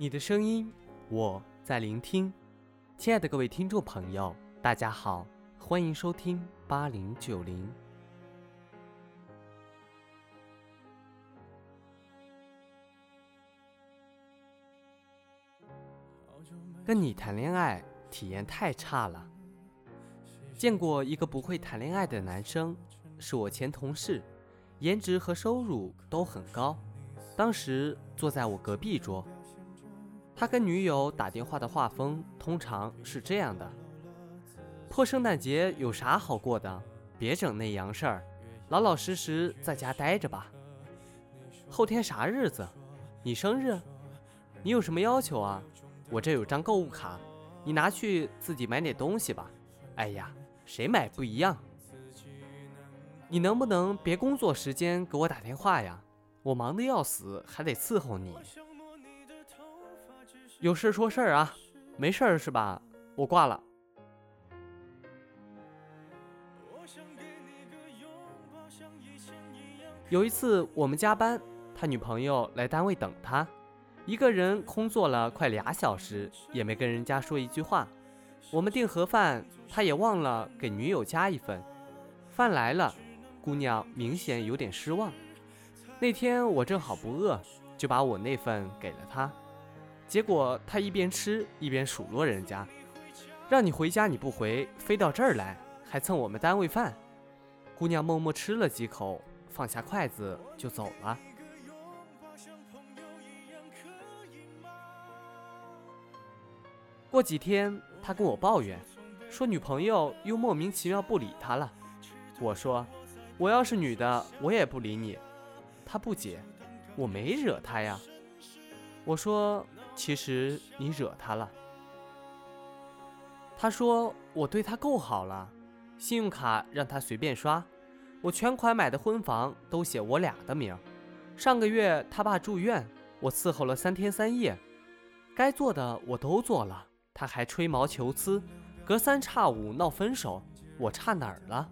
你的声音，我在聆听。亲爱的各位听众朋友，大家好，欢迎收听八零九零。跟你谈恋爱体验太差了。见过一个不会谈恋爱的男生，是我前同事，颜值和收入都很高。当时坐在我隔壁桌，他跟女友打电话的画风通常是这样的：破圣诞节有啥好过的？别整那洋事儿，老老实实在家待着吧。后天啥日子？你生日？你有什么要求啊？我这有张购物卡，你拿去自己买点东西吧。哎呀，谁买不一样。你能不能别工作时间给我打电话呀？我忙得要死，还得伺候你。有事说事儿啊，没事儿是吧？我挂了。有一次我们加班，他女朋友来单位等他。一个人空坐了快俩小时，也没跟人家说一句话。我们订盒饭，他也忘了给女友加一份。饭来了，姑娘明显有点失望。那天我正好不饿，就把我那份给了他。结果他一边吃一边数落人家：“让你回家你不回，飞到这儿来，还蹭我们单位饭。”姑娘默默吃了几口，放下筷子就走了。过几天，他跟我抱怨，说女朋友又莫名其妙不理他了。我说，我要是女的，我也不理你。他不解，我没惹他呀。我说，其实你惹他了。他说我对他够好了，信用卡让他随便刷，我全款买的婚房都写我俩的名。上个月他爸住院，我伺候了三天三夜，该做的我都做了。他还吹毛求疵，隔三差五闹分手，我差哪儿了？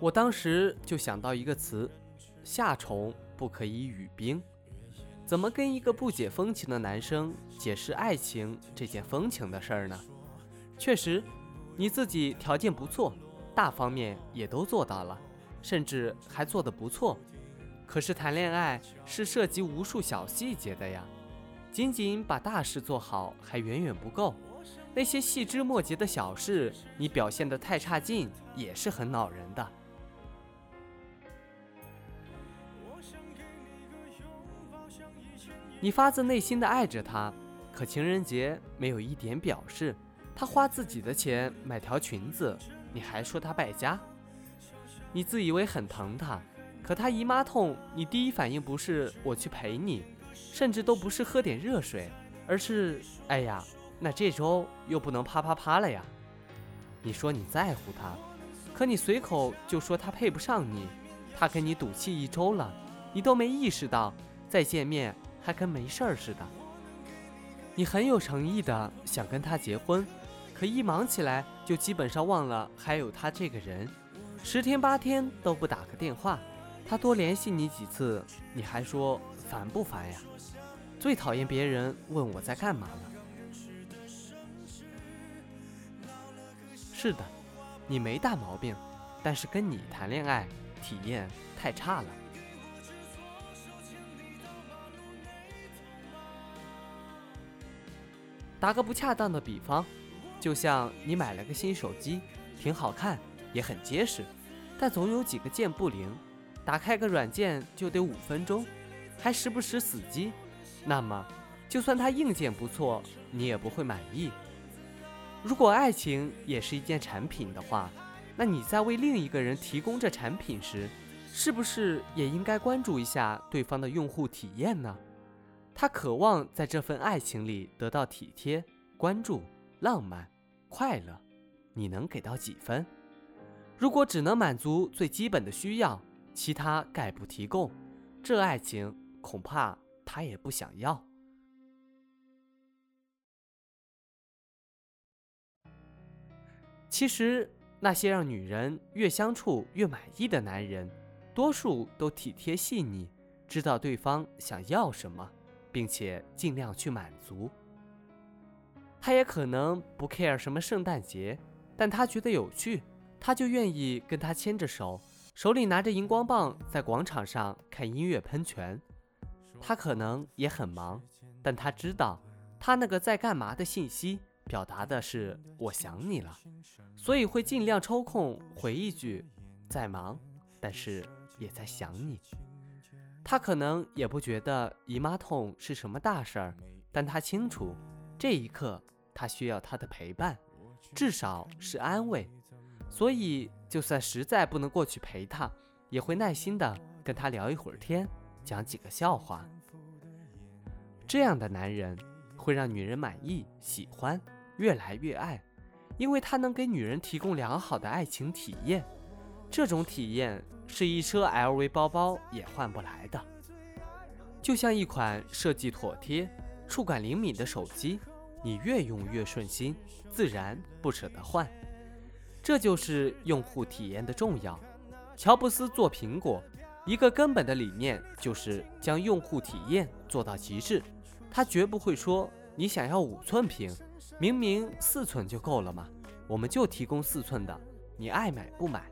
我当时就想到一个词：夏虫不可以语冰。怎么跟一个不解风情的男生解释爱情这件风情的事儿呢？确实，你自己条件不错，大方面也都做到了，甚至还做得不错。可是谈恋爱是涉及无数小细节的呀。仅仅把大事做好还远远不够，那些细枝末节的小事，你表现得太差劲也是很恼人的。你发自内心的爱着他，可情人节没有一点表示，他花自己的钱买条裙子，你还说他败家。你自以为很疼他，可他姨妈痛，你第一反应不是我去陪你。甚至都不是喝点热水，而是哎呀，那这周又不能啪啪啪了呀。你说你在乎他，可你随口就说他配不上你，他跟你赌气一周了，你都没意识到，再见面还跟没事儿似的。你很有诚意的想跟他结婚，可一忙起来就基本上忘了还有他这个人，十天八天都不打个电话，他多联系你几次，你还说。烦不烦呀？最讨厌别人问我在干嘛了。是的，你没大毛病，但是跟你谈恋爱体验太差了。打个不恰当的比方，就像你买了个新手机，挺好看，也很结实，但总有几个键不灵，打开个软件就得五分钟。还时不时死机，那么就算它硬件不错，你也不会满意。如果爱情也是一件产品的话，那你在为另一个人提供这产品时，是不是也应该关注一下对方的用户体验呢？他渴望在这份爱情里得到体贴、关注、浪漫、快乐，你能给到几分？如果只能满足最基本的需要，其他概不提供，这爱情。恐怕他也不想要。其实，那些让女人越相处越满意的男人，多数都体贴细腻，知道对方想要什么，并且尽量去满足。他也可能不 care 什么圣诞节，但他觉得有趣，他就愿意跟他牵着手，手里拿着荧光棒，在广场上看音乐喷泉。他可能也很忙，但他知道，他那个在干嘛的信息表达的是我想你了，所以会尽量抽空回一句，在忙，但是也在想你。他可能也不觉得姨妈痛是什么大事儿，但他清楚，这一刻。他需要他的陪伴，至少是安慰，所以就算实在不能过去陪他，也会耐心的跟他聊一会儿天，讲几个笑话。这样的男人会让女人满意、喜欢、越来越爱，因为他能给女人提供良好的爱情体验。这种体验是一车 LV 包包也换不来的，就像一款设计妥帖、触感灵敏的手机。你越用越顺心，自然不舍得换。这就是用户体验的重要。乔布斯做苹果，一个根本的理念就是将用户体验做到极致。他绝不会说：“你想要五寸屏，明明四寸就够了嘛，我们就提供四寸的，你爱买不买？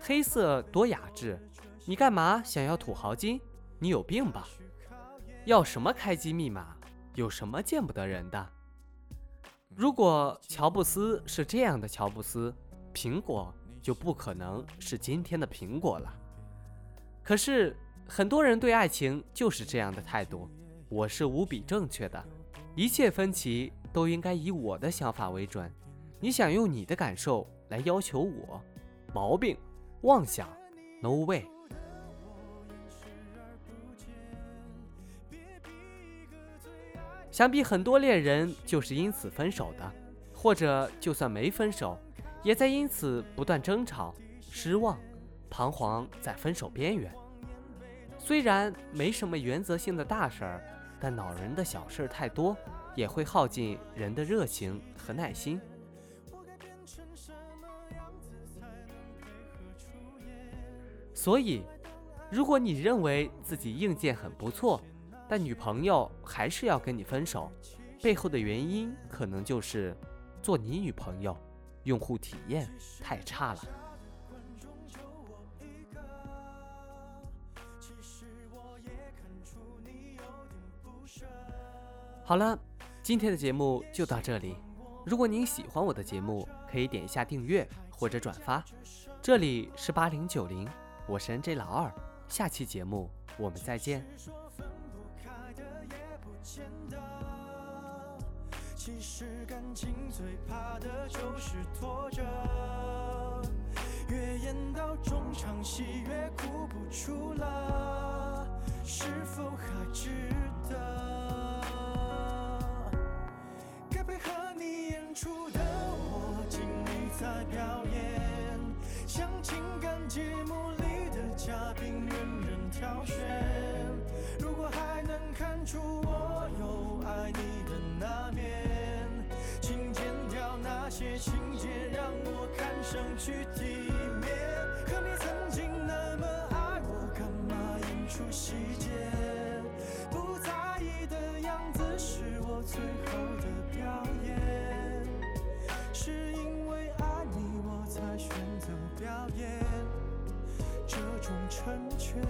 黑色多雅致，你干嘛想要土豪金？你有病吧？要什么开机密码？有什么见不得人的？”如果乔布斯是这样的乔布斯，苹果就不可能是今天的苹果了。可是很多人对爱情就是这样的态度：我是无比正确的，一切分歧都应该以我的想法为准。你想用你的感受来要求我，毛病，妄想，no way。想必很多恋人就是因此分手的，或者就算没分手，也在因此不断争吵、失望、彷徨在分手边缘。虽然没什么原则性的大事儿，但恼人的小事太多，也会耗尽人的热情和耐心。所以，如果你认为自己硬件很不错，但女朋友还是要跟你分手，背后的原因可能就是做你女朋友用户体验太差了。好了，今天的节目就到这里。如果您喜欢我的节目，可以点一下订阅或者转发。这里是八零九零，我是 NJ 老二，下期节目我们再见。其实感情最怕的就是拖着，越演到中场戏越哭不出了，是否还值得？出我有爱你的那面。请剪掉那些情节让我看上去体面，可你曾经那么爱我，干嘛演出细节？不在意的样子是我最后的表演，是因为爱你我才选择表演这种成全。